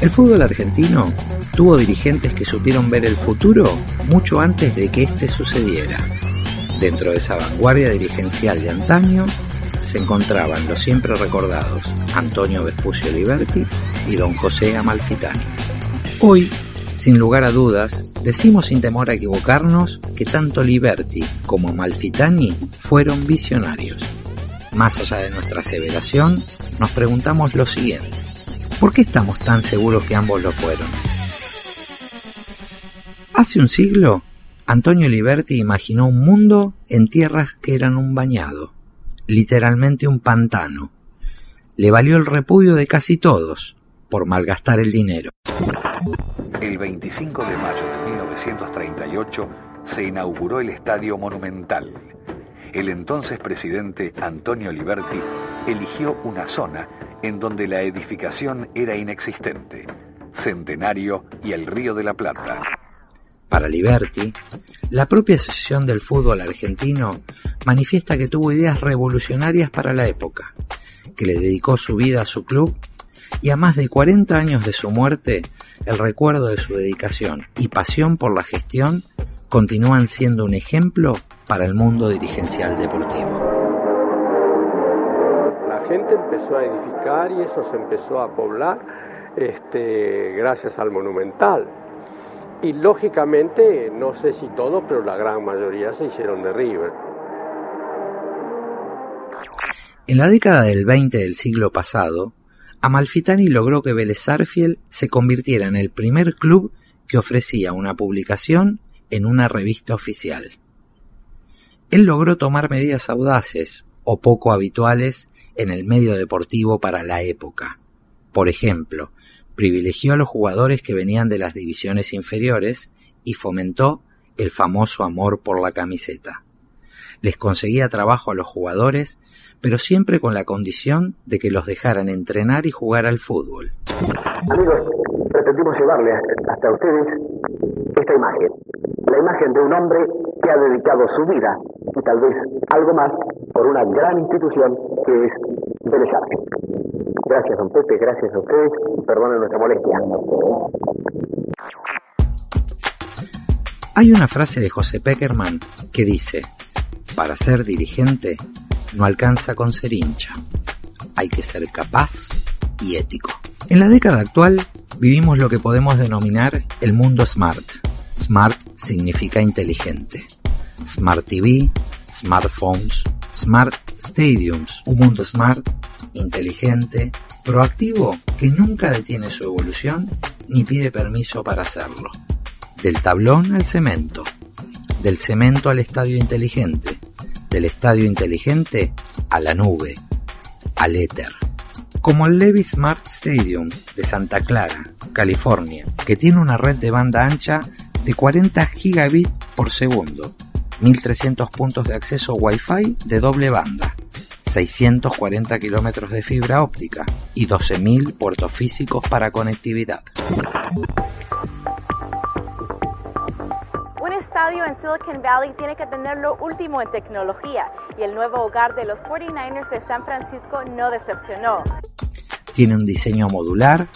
El fútbol argentino tuvo dirigentes que supieron ver el futuro mucho antes de que éste sucediera. Dentro de esa vanguardia dirigencial de antaño se encontraban los siempre recordados Antonio Vespucio Liberti y don José Amalfitani. Hoy, sin lugar a dudas, decimos sin temor a equivocarnos que tanto Liberti como Amalfitani fueron visionarios. Más allá de nuestra aseveración, nos preguntamos lo siguiente. ¿Por qué estamos tan seguros que ambos lo fueron? Hace un siglo, Antonio Liberti imaginó un mundo en tierras que eran un bañado, literalmente un pantano. Le valió el repudio de casi todos por malgastar el dinero. El 25 de mayo de 1938 se inauguró el Estadio Monumental. El entonces presidente Antonio Liberti eligió una zona en donde la edificación era inexistente, Centenario y el Río de la Plata. Para Liberti, la propia Asociación del Fútbol Argentino manifiesta que tuvo ideas revolucionarias para la época, que le dedicó su vida a su club y a más de 40 años de su muerte, el recuerdo de su dedicación y pasión por la gestión continúan siendo un ejemplo para el mundo dirigencial deportivo gente empezó a edificar y eso se empezó a poblar este, gracias al monumental. Y lógicamente, no sé si todos, pero la gran mayoría se hicieron de River. En la década del 20 del siglo pasado, Amalfitani logró que Vélez se convirtiera en el primer club que ofrecía una publicación en una revista oficial. Él logró tomar medidas audaces o poco habituales en el medio deportivo para la época. Por ejemplo, privilegió a los jugadores que venían de las divisiones inferiores y fomentó el famoso amor por la camiseta. Les conseguía trabajo a los jugadores, pero siempre con la condición de que los dejaran entrenar y jugar al fútbol. Amigos, pretendimos llevarle hasta ustedes esta imagen, la imagen de un hombre que ha dedicado su vida y tal vez algo más por una gran institución que es Vélez Gracias, don Pepe, gracias a ustedes perdonen nuestra molestia. Hay una frase de José Peckerman que dice, para ser dirigente no alcanza con ser hincha, hay que ser capaz y ético. En la década actual vivimos lo que podemos denominar el mundo smart. Smart significa inteligente. Smart TV, smartphones, smart stadiums, un mundo smart, inteligente, proactivo que nunca detiene su evolución ni pide permiso para hacerlo. Del tablón al cemento, del cemento al estadio inteligente, del estadio inteligente a la nube, al éter. Como el Levy Smart Stadium de Santa Clara, California, que tiene una red de banda ancha de 40 gigabits por segundo, 1300 puntos de acceso Wi-Fi de doble banda, 640 kilómetros de fibra óptica y 12.000 puertos físicos para conectividad. Un estadio en Silicon Valley tiene que tener lo último en tecnología y el nuevo hogar de los 49ers de San Francisco no decepcionó. Tiene un diseño modular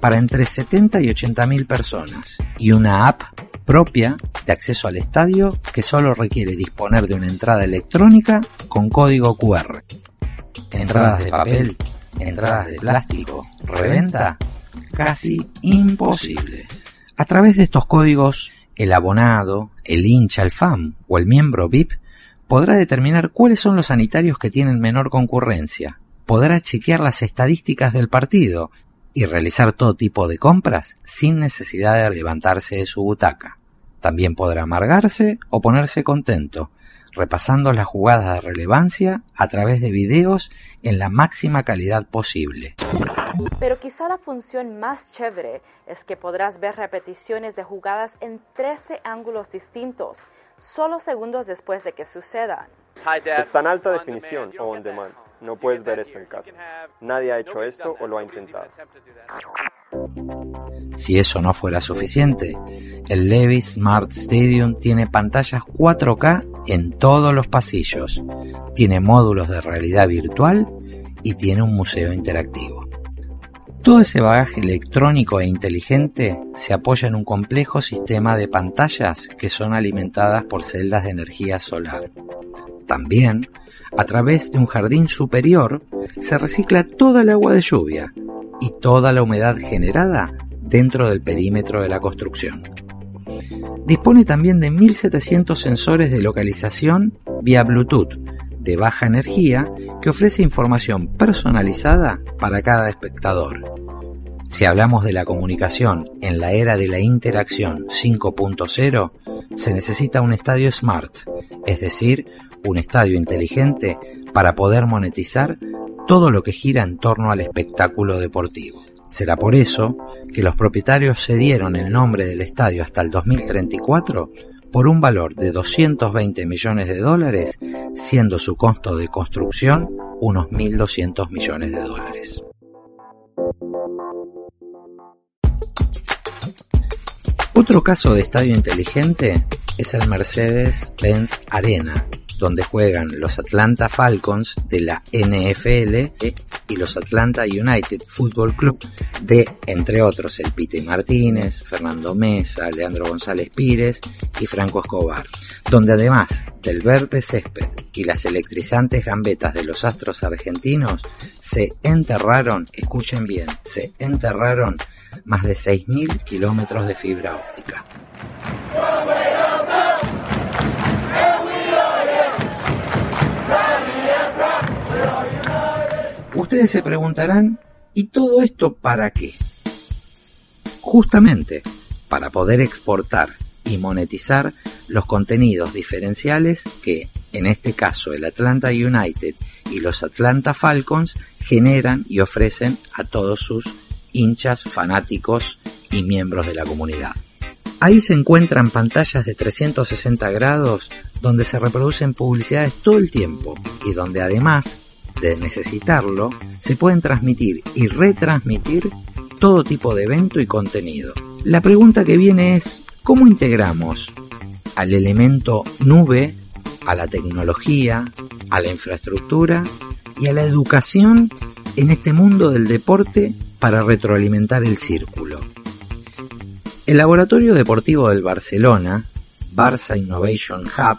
para entre 70 y 80 mil personas y una app propia de acceso al estadio que solo requiere disponer de una entrada electrónica con código QR. Entradas de papel, entradas de plástico, reventa, casi imposible. A través de estos códigos, el abonado, el hincha, el fan o el miembro VIP podrá determinar cuáles son los sanitarios que tienen menor concurrencia, podrá chequear las estadísticas del partido y realizar todo tipo de compras sin necesidad de levantarse de su butaca. También podrá amargarse o ponerse contento, repasando las jugadas de relevancia a través de videos en la máxima calidad posible. Pero quizá la función más chévere es que podrás ver repeticiones de jugadas en 13 ángulos distintos, solo segundos después de que sucedan. Está en alta definición o on demand. No puedes ver esto en casa. Nadie ha hecho esto o lo ha intentado. Si eso no fuera suficiente, el Levi's Smart Stadium tiene pantallas 4K en todos los pasillos, tiene módulos de realidad virtual y tiene un museo interactivo. Todo ese bagaje electrónico e inteligente se apoya en un complejo sistema de pantallas que son alimentadas por celdas de energía solar. También, a través de un jardín superior, se recicla toda el agua de lluvia y toda la humedad generada dentro del perímetro de la construcción. Dispone también de 1.700 sensores de localización vía Bluetooth de baja energía que ofrece información personalizada para cada espectador. Si hablamos de la comunicación en la era de la interacción 5.0, se necesita un estadio smart, es decir, un estadio inteligente para poder monetizar todo lo que gira en torno al espectáculo deportivo. Será por eso que los propietarios cedieron el nombre del estadio hasta el 2034 por un valor de 220 millones de dólares, siendo su costo de construcción unos 1.200 millones de dólares. Otro caso de estadio inteligente es el Mercedes-Benz Arena, donde juegan los Atlanta Falcons de la NFL y los Atlanta United Football Club de, entre otros, el Pite Martínez, Fernando Mesa, Leandro González Pires y Franco Escobar, donde además del verde césped y las electrizantes gambetas de los astros argentinos, se enterraron, escuchen bien, se enterraron más de 6.000 kilómetros de fibra óptica. Ustedes se preguntarán, ¿y todo esto para qué? Justamente para poder exportar y monetizar los contenidos diferenciales que, en este caso, el Atlanta United y los Atlanta Falcons generan y ofrecen a todos sus hinchas, fanáticos y miembros de la comunidad. Ahí se encuentran pantallas de 360 grados donde se reproducen publicidades todo el tiempo y donde además de necesitarlo, se pueden transmitir y retransmitir todo tipo de evento y contenido. La pregunta que viene es, ¿cómo integramos al elemento nube, a la tecnología, a la infraestructura y a la educación en este mundo del deporte para retroalimentar el círculo? El Laboratorio Deportivo del Barcelona, Barça Innovation Hub,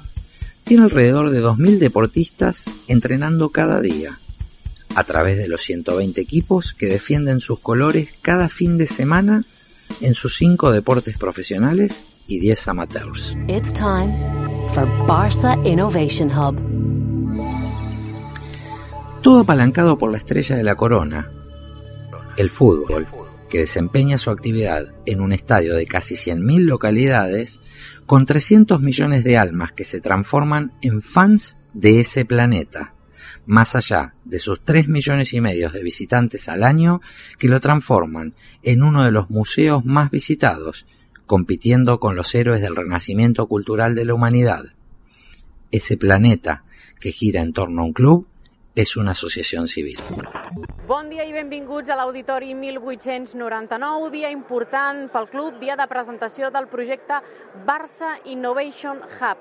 tiene alrededor de 2.000 deportistas entrenando cada día, a través de los 120 equipos que defienden sus colores cada fin de semana en sus 5 deportes profesionales y 10 amateurs. It's time for Barça Innovation Hub. Todo apalancado por la estrella de la corona, el fútbol, que desempeña su actividad en un estadio de casi 100.000 localidades, con 300 millones de almas que se transforman en fans de ese planeta, más allá de sus 3 millones y medio de visitantes al año que lo transforman en uno de los museos más visitados, compitiendo con los héroes del renacimiento cultural de la humanidad. Ese planeta que gira en torno a un club és una associació civil. Bon dia i benvinguts a l'Auditori 1899, dia important pel club, dia de presentació del projecte Barça Innovation Hub.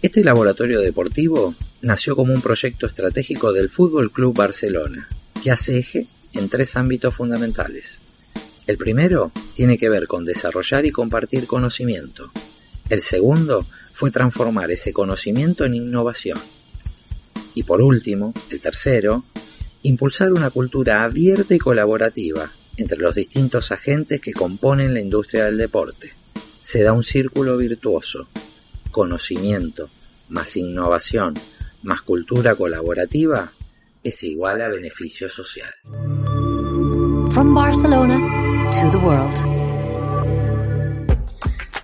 Este laboratorio deportivo nació como un proyecto estratégico del Fútbol Club Barcelona, que hace eje en tres ámbitos fundamentales. El primero tiene que ver con desarrollar y compartir conocimiento. El segundo fue transformar ese conocimiento en innovación. Y por último, el tercero, impulsar una cultura abierta y colaborativa entre los distintos agentes que componen la industria del deporte. Se da un círculo virtuoso, conocimiento más innovación más cultura colaborativa es igual a beneficio social. From Barcelona to the world.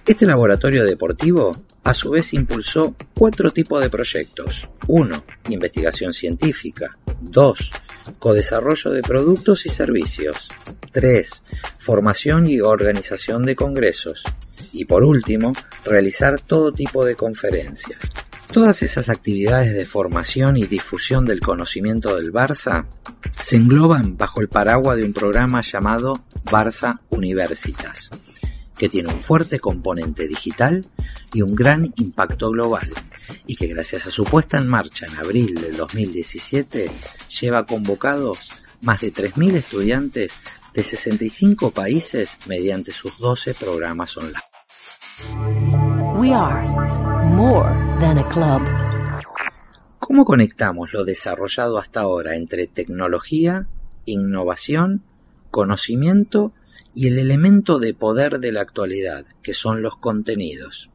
Este laboratorio deportivo a su vez impulsó cuatro tipos de proyectos. 1. Investigación científica. 2. Codesarrollo de productos y servicios. 3. Formación y organización de congresos. Y por último, realizar todo tipo de conferencias. Todas esas actividades de formación y difusión del conocimiento del Barça se engloban bajo el paraguas de un programa llamado Barça Universitas que tiene un fuerte componente digital y un gran impacto global, y que gracias a su puesta en marcha en abril del 2017 lleva convocados más de 3.000 estudiantes de 65 países mediante sus 12 programas online. We are more than a club. ¿Cómo conectamos lo desarrollado hasta ahora entre tecnología, innovación, conocimiento y el elemento de poder de la actualidad, que son los contenidos.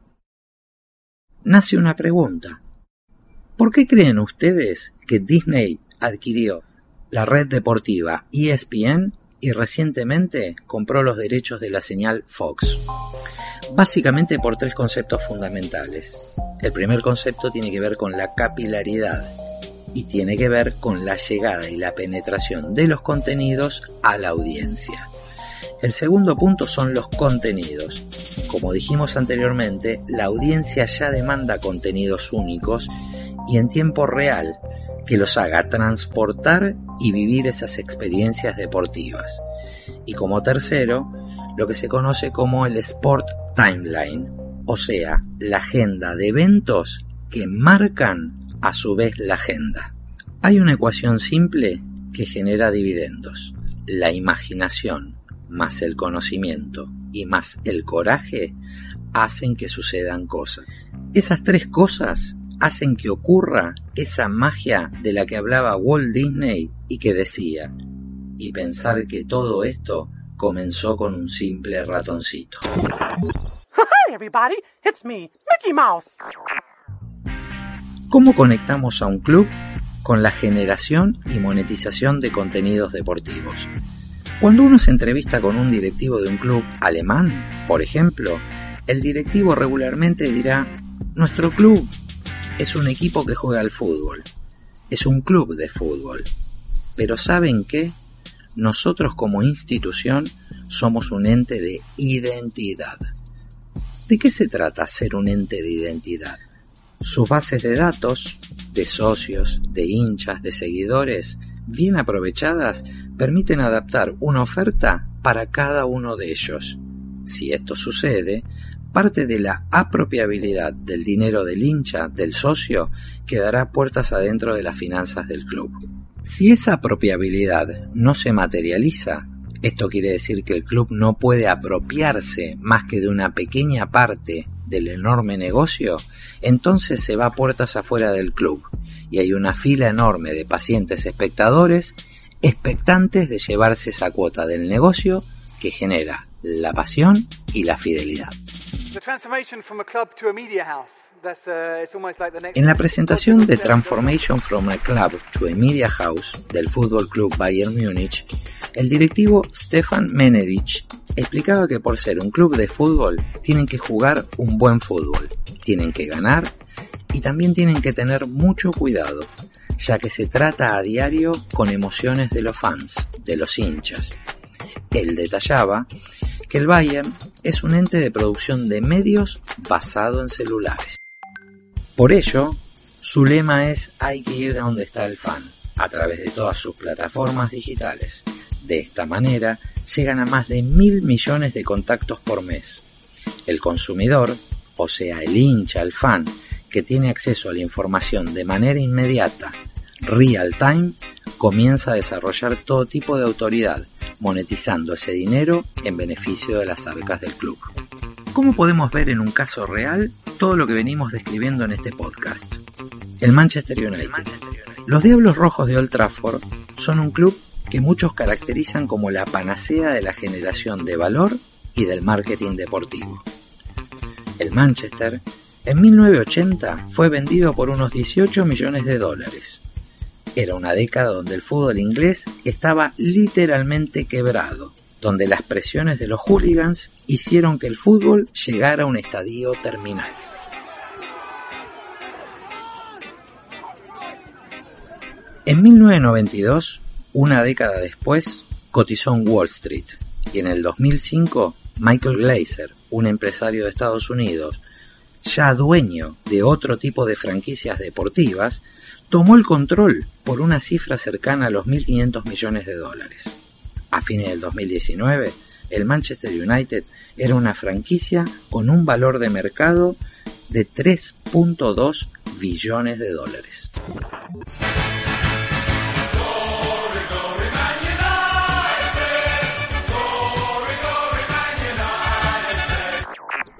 Nace una pregunta. ¿Por qué creen ustedes que Disney adquirió la red deportiva ESPN y recientemente compró los derechos de la señal Fox? Básicamente por tres conceptos fundamentales. El primer concepto tiene que ver con la capilaridad y tiene que ver con la llegada y la penetración de los contenidos a la audiencia. El segundo punto son los contenidos. Como dijimos anteriormente, la audiencia ya demanda contenidos únicos y en tiempo real que los haga transportar y vivir esas experiencias deportivas. Y como tercero, lo que se conoce como el Sport Timeline, o sea, la agenda de eventos que marcan a su vez la agenda. Hay una ecuación simple que genera dividendos, la imaginación más el conocimiento y más el coraje hacen que sucedan cosas. Esas tres cosas hacen que ocurra esa magia de la que hablaba Walt Disney y que decía, y pensar que todo esto comenzó con un simple ratoncito. ¿Cómo conectamos a un club con la generación y monetización de contenidos deportivos? Cuando uno se entrevista con un directivo de un club alemán, por ejemplo, el directivo regularmente dirá, nuestro club es un equipo que juega al fútbol, es un club de fútbol. Pero ¿saben qué? Nosotros como institución somos un ente de identidad. ¿De qué se trata ser un ente de identidad? Sus bases de datos, de socios, de hinchas, de seguidores, bien aprovechadas, permiten adaptar una oferta para cada uno de ellos. Si esto sucede, parte de la apropiabilidad del dinero del hincha, del socio, quedará puertas adentro de las finanzas del club. Si esa apropiabilidad no se materializa, esto quiere decir que el club no puede apropiarse más que de una pequeña parte del enorme negocio, entonces se va puertas afuera del club y hay una fila enorme de pacientes espectadores expectantes de llevarse esa cuota del negocio que genera la pasión y la fidelidad. En la presentación de Transformation from a Club to a Media House del Fútbol Club Bayern Múnich, el directivo Stefan Menerich explicaba que por ser un club de fútbol tienen que jugar un buen fútbol, tienen que ganar y también tienen que tener mucho cuidado, ya que se trata a diario con emociones de los fans, de los hinchas. Él detallaba que el Bayern es un ente de producción de medios basado en celulares. Por ello, su lema es hay que ir de donde está el fan, a través de todas sus plataformas digitales. De esta manera, llegan a más de mil millones de contactos por mes. El consumidor, o sea, el hincha, el fan, que tiene acceso a la información de manera inmediata, real time, comienza a desarrollar todo tipo de autoridad, monetizando ese dinero en beneficio de las arcas del club. ¿Cómo podemos ver en un caso real todo lo que venimos describiendo en este podcast? El Manchester United. Los Diablos Rojos de Old Trafford son un club que muchos caracterizan como la panacea de la generación de valor y del marketing deportivo. El Manchester en 1980 fue vendido por unos 18 millones de dólares. Era una década donde el fútbol inglés estaba literalmente quebrado. donde las presiones de los hooligans hicieron que el fútbol llegara a un estadio terminal. En 1992, una década después, cotizó en Wall Street y en el 2005 Michael Glazer, un empresario de Estados Unidos, ya dueño de otro tipo de franquicias deportivas, tomó el control por una cifra cercana a los 1.500 millones de dólares. A fines del 2019, el Manchester United era una franquicia con un valor de mercado de 3.2 billones de dólares.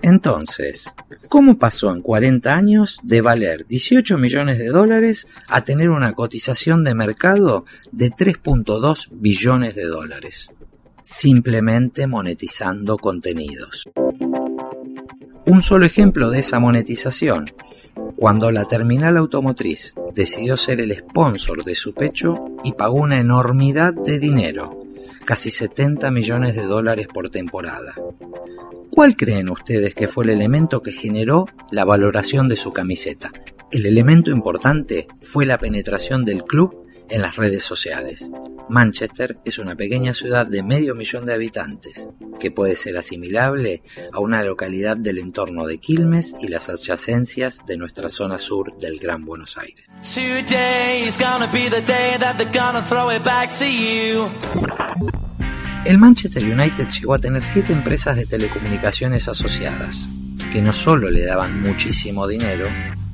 Entonces, ¿cómo pasó en 40 años de valer 18 millones de dólares a tener una cotización de mercado de 3.2 billones de dólares? Simplemente monetizando contenidos. Un solo ejemplo de esa monetización, cuando la terminal automotriz decidió ser el sponsor de su pecho y pagó una enormidad de dinero, casi 70 millones de dólares por temporada. ¿Cuál creen ustedes que fue el elemento que generó la valoración de su camiseta? El elemento importante fue la penetración del club en las redes sociales. Manchester es una pequeña ciudad de medio millón de habitantes, que puede ser asimilable a una localidad del entorno de Quilmes y las adyacencias de nuestra zona sur del Gran Buenos Aires. El Manchester United llegó a tener siete empresas de telecomunicaciones asociadas, que no solo le daban muchísimo dinero,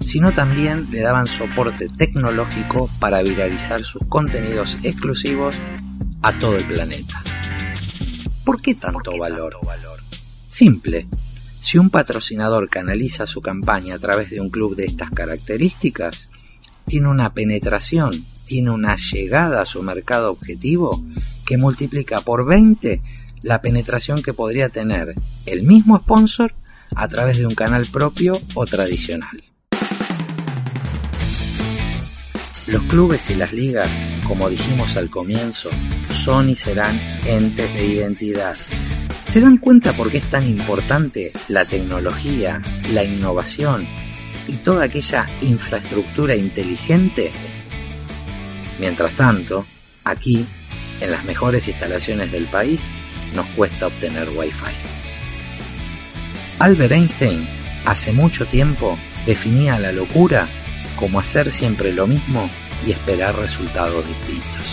sino también le daban soporte tecnológico para viralizar sus contenidos exclusivos a todo el planeta. ¿Por qué tanto valor? Simple. Si un patrocinador canaliza su campaña a través de un club de estas características, tiene una penetración, tiene una llegada a su mercado objetivo que multiplica por 20 la penetración que podría tener el mismo sponsor a través de un canal propio o tradicional. Los clubes y las ligas, como dijimos al comienzo, son y serán entes de identidad. ¿Se dan cuenta por qué es tan importante la tecnología, la innovación y toda aquella infraestructura inteligente? Mientras tanto, aquí en las mejores instalaciones del país nos cuesta obtener Wi-Fi. Albert Einstein hace mucho tiempo definía la locura como hacer siempre lo mismo y esperar resultados distintos.